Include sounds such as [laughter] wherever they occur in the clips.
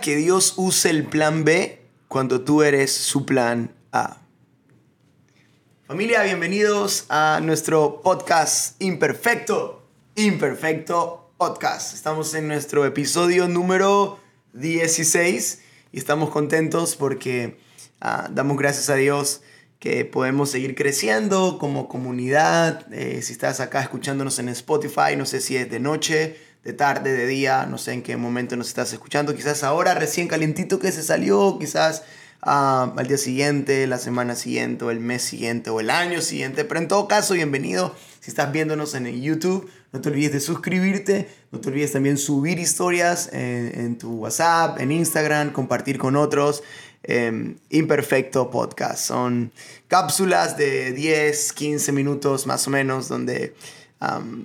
Que Dios use el plan B cuando tú eres su plan A. Familia, bienvenidos a nuestro podcast Imperfecto. Imperfecto Podcast. Estamos en nuestro episodio número 16 y estamos contentos porque ah, damos gracias a Dios que podemos seguir creciendo como comunidad. Eh, si estás acá escuchándonos en Spotify, no sé si es de noche de tarde, de día, no sé en qué momento nos estás escuchando, quizás ahora recién calientito que se salió, quizás ah, al día siguiente, la semana siguiente, el mes siguiente, o el año siguiente, pero en todo caso, bienvenido. Si estás viéndonos en YouTube, no te olvides de suscribirte, no te olvides también subir historias en, tu WhatsApp, en Instagram, compartir con otros. Em, Imperfecto Podcast. Son cápsulas de 10, 15 minutos más o menos donde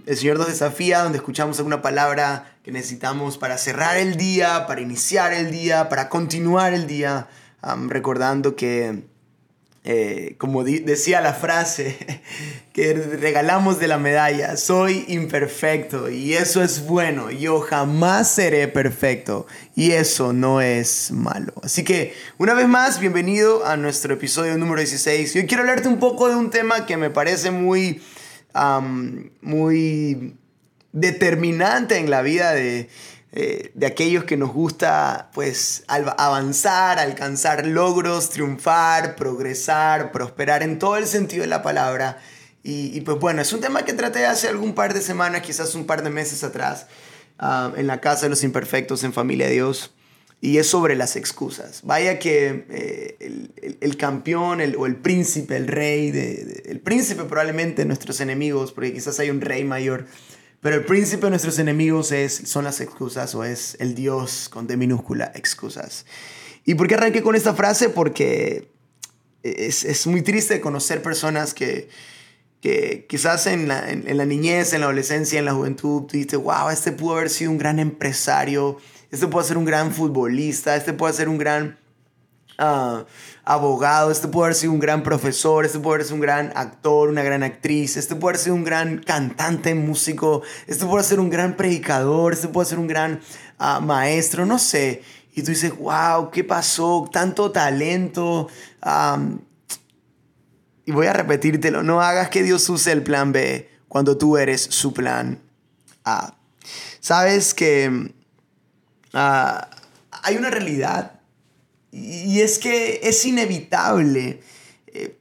el Señor nos desafía, donde escuchamos alguna palabra que necesitamos para cerrar el día, para iniciar el día, para continuar el día, recordando que, eh, como decía la frase [laughs] que regalamos de la medalla, soy imperfecto y eso es bueno, yo jamás seré perfecto y eso no es malo. Así que, una vez más, bienvenido a nuestro episodio número 16. Yo quiero hablarte un poco de un tema que me parece muy muy determinante en la vida de, eh, de aquellos que nos gusta pues avanzar, alcanzar logros, triunfar, progresar, prosperar en todo el sentido de la palabra. Y, pues bueno, es un tema que traté hace algún par de semanas, quizás un par de meses atrás, en la Casa de los Imperfectos, en Familia Dios y es sobre las excusas. Vaya que eh, el, campeón o el príncipe, el rey, de, el príncipe probablemente nuestros enemigos, porque quizás hay un rey mayor, pero el príncipe de nuestros enemigos es, son las excusas o es el Dios con D minúscula, excusas. ¿Y por qué arranqué con esta frase? Porque es, es muy triste conocer personas que, que quizás en la, en, la, niñez, en la adolescencia, en la juventud, tú dices, wow, este pudo haber sido un gran empresario, este puede ser un gran futbolista, este puede ser un gran ah, abogado, este puede haber sido un gran profesor, este puede haber sido un gran actor, una gran actriz, este puede haber sido un gran cantante, músico, este puede ser un gran predicador, este puede ser un gran ah, maestro, no sé. Y tú dices, wow, ¿qué pasó? Tanto talento. y voy a repetírtelo, no hagas que Dios use el plan B cuando tú eres su plan A. Sabes que Ah, hay una realidad y es que es inevitable eh,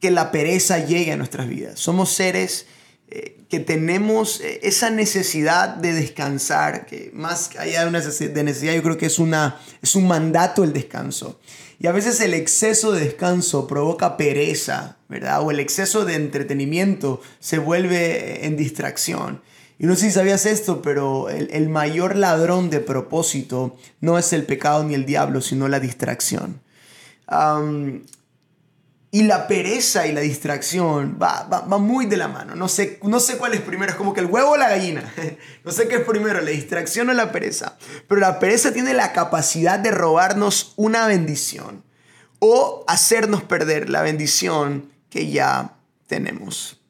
que la pereza llegue a nuestras vidas. Somos seres eh, que tenemos eh, esa necesidad de descansar, que más allá de una necesidad, yo creo que es, una, es un mandato el descanso. Y a veces el exceso de descanso provoca pereza, ¿verdad? O el exceso de entretenimiento se vuelve en distracción. Y no sé si sabías esto, pero el, mayor ladrón de propósito no es el pecado ni el diablo, sino la distracción. y la pereza y la distracción va, va, muy de la mano. No sé, no sé cuál es primero, es como que el huevo o la gallina. [laughs] no sé qué es primero, la distracción o la pereza. Pero la pereza tiene la capacidad de robarnos una bendición o hacernos perder la bendición que ya tenemos.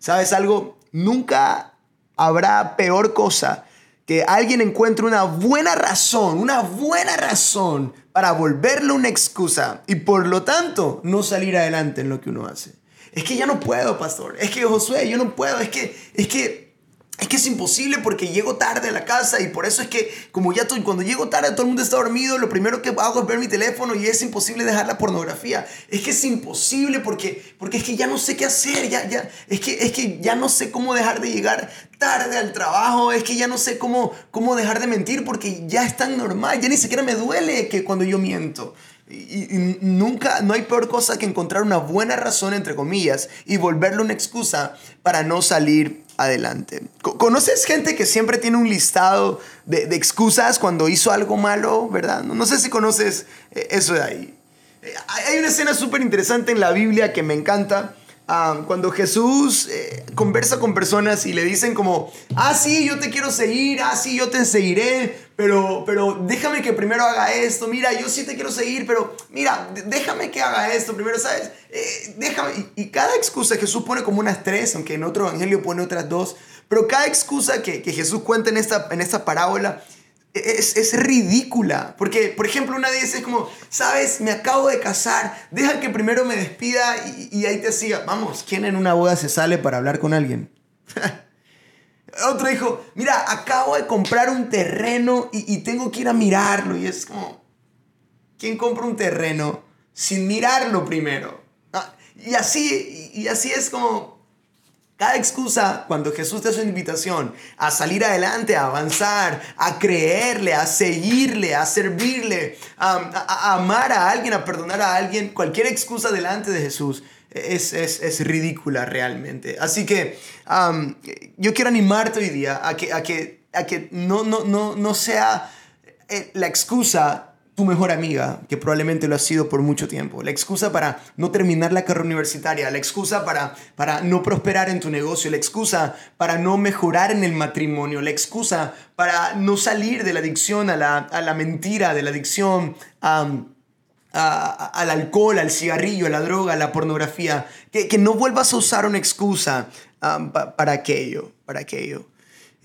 ¿Sabes algo? Nunca habrá peor cosa que alguien encuentre una buena razón, una buena razón para volverle una excusa y por lo tanto no salir adelante en lo que uno hace. Es que ya no puedo, pastor. Es que Josué, yo no puedo. Es que, es que es que es imposible porque llego tarde a la casa y por eso es que como ya estoy, cuando llego tarde todo el mundo está dormido, lo primero que hago es ver mi teléfono y es imposible dejar la pornografía. Es que es imposible porque, porque es que ya no sé qué hacer, ya, ya, es, que, es que ya no sé cómo dejar de llegar tarde al trabajo, es que ya no sé cómo, cómo dejar de mentir porque ya es tan normal, ya ni siquiera me duele que cuando yo miento. Y, nunca, no hay peor cosa que encontrar una buena razón, entre comillas, y volverle una excusa para no salir adelante. ¿Conoces gente que siempre tiene un listado de, excusas cuando hizo algo malo, verdad? No, sé si conoces eh, eso de ahí. Eh, hay una escena súper interesante en la Biblia que me encanta. Ah, cuando Jesús eh, conversa con personas y le dicen como, ah, sí, yo te quiero seguir, ah, sí, yo te seguiré, pero, pero déjame que primero haga esto, mira, yo sí te quiero seguir, pero mira, déjame que haga esto primero, ¿sabes? Eh, déjame, y, cada excusa Jesús pone como unas tres, aunque en otro evangelio pone otras dos, pero cada excusa que, Jesús cuenta en esta, en esta parábola es, es, ridícula. Porque, por ejemplo, una vez es como, sabes, me acabo de casar, deja que primero me despida y, y ahí te siga. Vamos, ¿quién en una boda se sale para hablar con alguien? [laughs] Otro dijo, mira, acabo de comprar un terreno y, y, tengo que ir a mirarlo. Y es como, ¿quién compra un terreno sin mirarlo primero? Ah, y así, y así es como cada excusa cuando Jesús te hace una invitación a salir adelante, a avanzar, a creerle, a seguirle, a servirle, a, amar a alguien, a perdonar a alguien, cualquier excusa delante de Jesús es, es, ridícula realmente. Así que yo quiero animarte hoy día a que, a que, a que no, no, no, no sea eh, la excusa tu mejor amiga, que probablemente lo ha sido por mucho tiempo, la excusa para no terminar la carrera universitaria, la excusa para, para no prosperar en tu negocio, la excusa para no mejorar en el matrimonio, la excusa para no salir de la adicción a la, mentira, de la adicción al alcohol, al cigarrillo, a la droga, a la pornografía, que, no vuelvas a usar una excusa para aquello, para aquello.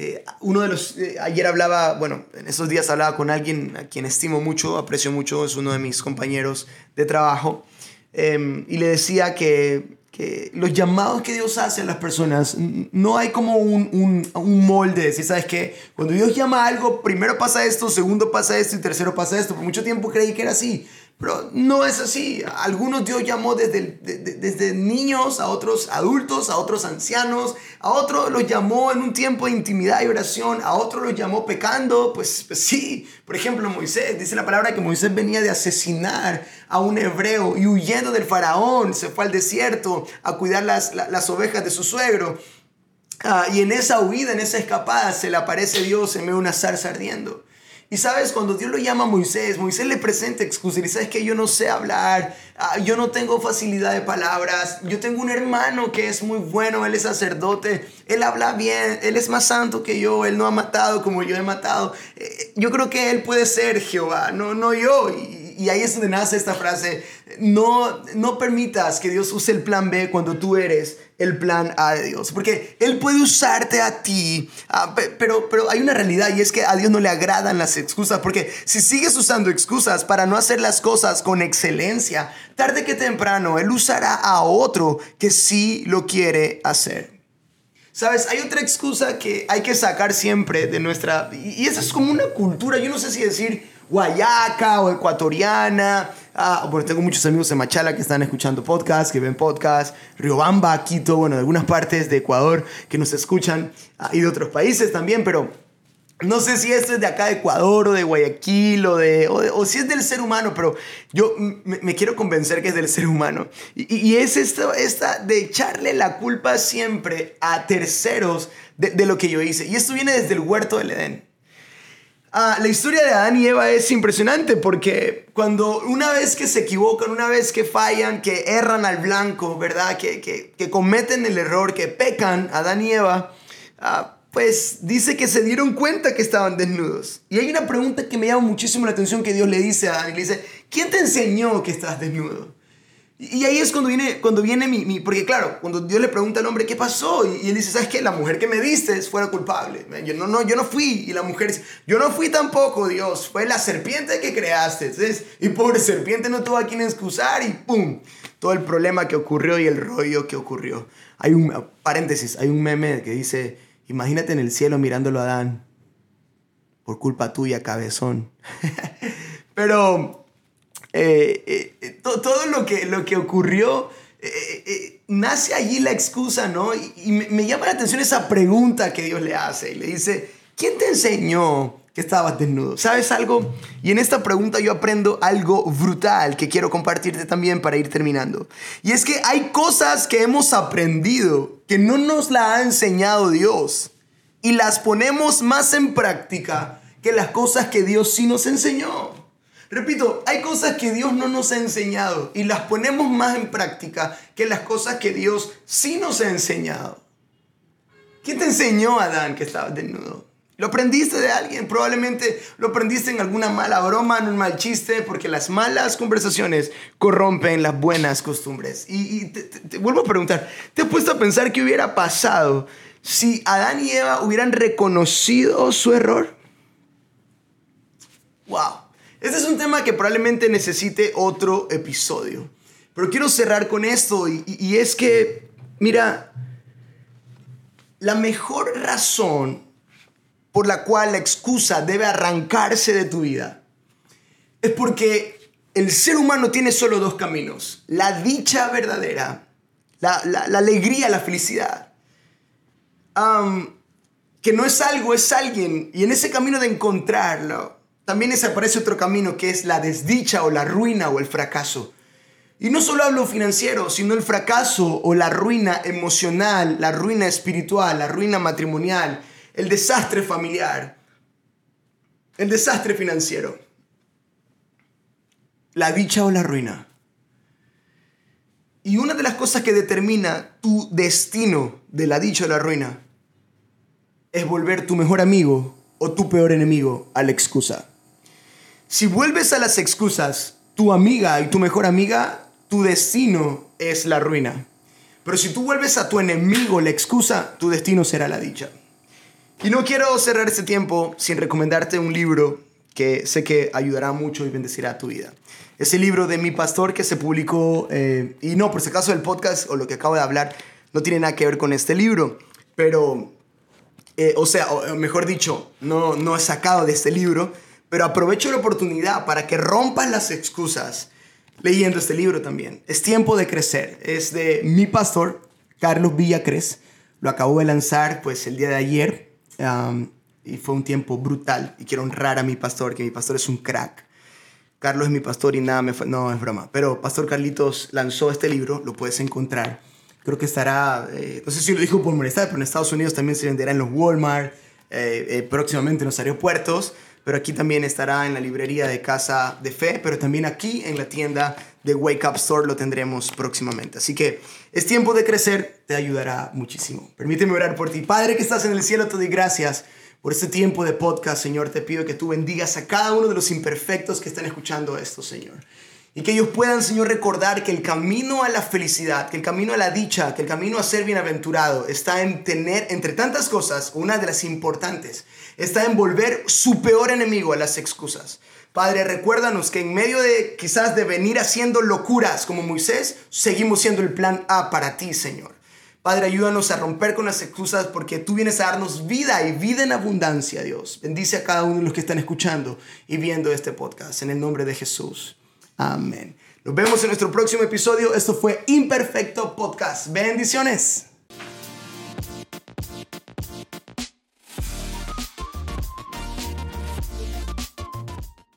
Eh, uno de los, eh, ayer hablaba, bueno, en esos días hablaba con alguien a quien estimo mucho, aprecio mucho, es uno de mis compañeros de trabajo, em, y le decía que, que, los llamados que Dios hace a las personas, no hay como un, un, un molde, si sabes que cuando Dios llama a algo, primero pasa esto, segundo pasa esto y tercero pasa esto, por mucho tiempo creí que era así, pero no es así. Algunos Dios llamó desde, desde niños, a otros adultos, a otros ancianos, a otros los llamó en un tiempo de intimidad y oración, a otros los llamó pecando. Pues, pues sí, por ejemplo Moisés, dice la palabra que Moisés venía de asesinar a un hebreo y huyendo del faraón se fue al desierto a cuidar las, las, ovejas de su suegro. Ah, y en esa huida, en esa escapada, se le aparece Dios en medio de una zarza ardiendo. Y sabes, cuando Dios lo llama a Moisés, Moisés le presenta excusas y sabes que yo no sé hablar, ah, yo no tengo facilidad de palabras, yo tengo un hermano que es muy bueno, él es sacerdote, él habla bien, él es más santo que yo, él no ha matado como yo he matado. Eh, yo creo que él puede ser Jehová, no, no yo. Y, y ahí es donde nace esta frase, no, no permitas que Dios use el plan B cuando tú eres el plan A de Dios, porque Él puede usarte a ti, pero, pero hay una realidad y es que a Dios no le agradan las excusas, porque si sigues usando excusas para no hacer las cosas con excelencia, tarde que temprano Él usará a otro que sí lo quiere hacer. Sabes, hay otra excusa que hay que sacar siempre de nuestra... Y esa es como una cultura, yo no sé si decir guayaca o ecuatoriana. Ah, bueno, tengo muchos amigos en Machala que están escuchando podcast, que ven podcast. Riobamba, Quito, bueno, de algunas partes de Ecuador que nos escuchan ah, y de otros países también, pero no sé si esto es de acá de Ecuador o de Guayaquil o, de, o, si es del ser humano, pero yo me, quiero convencer que es del ser humano. Y, es esto, esta de echarle la culpa siempre a terceros de, de lo que yo hice. Y esto viene desde el huerto del Edén. Ah, la historia de Adán y Eva es impresionante porque cuando una vez que se equivocan, una vez que fallan, que erran al blanco, ¿verdad? Que, que, cometen el error, que pecan, Adán y Eva, ah, pues dice que se dieron cuenta que estaban desnudos. Y hay una pregunta que me llama muchísimo la atención que Dios le dice a Adán y le dice, ¿quién te enseñó que estás desnudo? Y ahí es cuando viene, cuando viene mi, Porque claro, cuando Dios le pregunta al hombre, ¿qué pasó? Y, él dice, ¿sabes qué? La mujer que me diste fuera culpable. Yo no, no, yo no fui. Y la mujer dice, yo no fui tampoco, Dios. Fue la serpiente que creaste. Entonces, y pobre serpiente no tuvo a quien excusar y ¡pum! Todo el problema que ocurrió y el rollo que ocurrió. Hay un, paréntesis, hay un meme que dice, imagínate en el cielo mirándolo a Adán. Por culpa tuya, cabezón. [laughs] Pero eh, eh, eh, todo lo que, lo que ocurrió, nace allí la excusa, ¿no? Y, me, llama la atención esa pregunta que Dios le hace y le dice, ¿quién te enseñó que estabas desnudo? ¿Sabes algo? Y en esta pregunta yo aprendo algo brutal que quiero compartirte también para ir terminando. Y es que hay cosas que hemos aprendido que no nos la ha enseñado Dios y las ponemos más en práctica que las cosas que Dios sí nos enseñó. Repito, hay cosas que Dios no nos ha enseñado y las ponemos más en práctica que las cosas que Dios sí nos ha enseñado. ¿Quién te enseñó, Adán, que estabas desnudo? ¿Lo aprendiste de alguien? Probablemente lo aprendiste en alguna mala broma, en un mal chiste, porque las malas conversaciones corrompen las buenas costumbres. Y, te, te, vuelvo a preguntar, ¿te has puesto a pensar qué hubiera pasado si Adán y Eva hubieran reconocido su error? Este es un tema que probablemente necesite otro episodio. Pero quiero cerrar con esto y, es que, mira, la mejor razón por la cual la excusa debe arrancarse de tu vida es porque el ser humano tiene solo dos caminos. La dicha verdadera, la, la, alegría, la felicidad. que no es algo, es alguien. Y en ese camino de encontrarlo, también desaparece otro camino que es la desdicha o la ruina o el fracaso. Y no solo hablo financiero, sino el fracaso o la ruina emocional, la ruina espiritual, la ruina matrimonial, el desastre familiar, el desastre financiero, la dicha o la ruina. Y una de las cosas que determina tu destino de la dicha o la ruina es volver tu mejor amigo o tu peor enemigo a la excusa. Si vuelves a las excusas, tu amiga y tu mejor amiga tu destino es la ruina. Pero si tú vuelves a tu enemigo la excusa, tu destino será la dicha. Y no quiero cerrar este tiempo sin recomendarte un libro que sé que ayudará mucho y bendecirá tu vida. Ese libro de mi pastor que se publicó, eh, y no, por si acaso el podcast o lo que acabo de hablar no tiene nada que ver con este libro, pero, eh, o sea, mejor dicho, no, no he sacado de este libro, pero aprovecho la oportunidad para que rompas las excusas leyendo este libro también. Es tiempo de crecer. Es de mi pastor, Carlos Villacres. Lo acabo de lanzar pues el día de ayer y fue un tiempo brutal. Y quiero honrar a mi pastor, que mi pastor es un crack. Carlos es mi pastor y nada me. No, es broma. Pero Pastor Carlitos lanzó este libro, lo puedes encontrar. Creo que estará, eh, no sé si lo dijo por molestar, pero en Estados Unidos también se venderá en los Walmart, eh, eh, próximamente en los aeropuertos pero aquí también estará en la librería de Casa de Fe, pero también aquí en la tienda de Wake Up Store lo tendremos próximamente. Así que es tiempo de crecer, te ayudará muchísimo. Permíteme orar por ti. Padre que estás en el cielo, te doy gracias por este tiempo de podcast, Señor. Te pido que tú bendigas a cada uno de los imperfectos que están escuchando esto, Señor. Y que ellos puedan, Señor, recordar que el camino a la felicidad, que el camino a la dicha, que el camino a ser bienaventurado está en tener, entre tantas cosas, una de las importantes, está en volver su peor enemigo a las excusas. Padre, recuérdanos que en medio de quizás de venir haciendo locuras como Moisés, seguimos siendo el plan A para ti, Señor. Padre, ayúdanos a romper con las excusas porque tú vienes a darnos vida y vida en abundancia, Dios. Bendice a cada uno de los que están escuchando y viendo este podcast. En el nombre de Jesús. Amén. Nos vemos en nuestro próximo episodio. Esto fue Imperfecto Podcast. Bendiciones.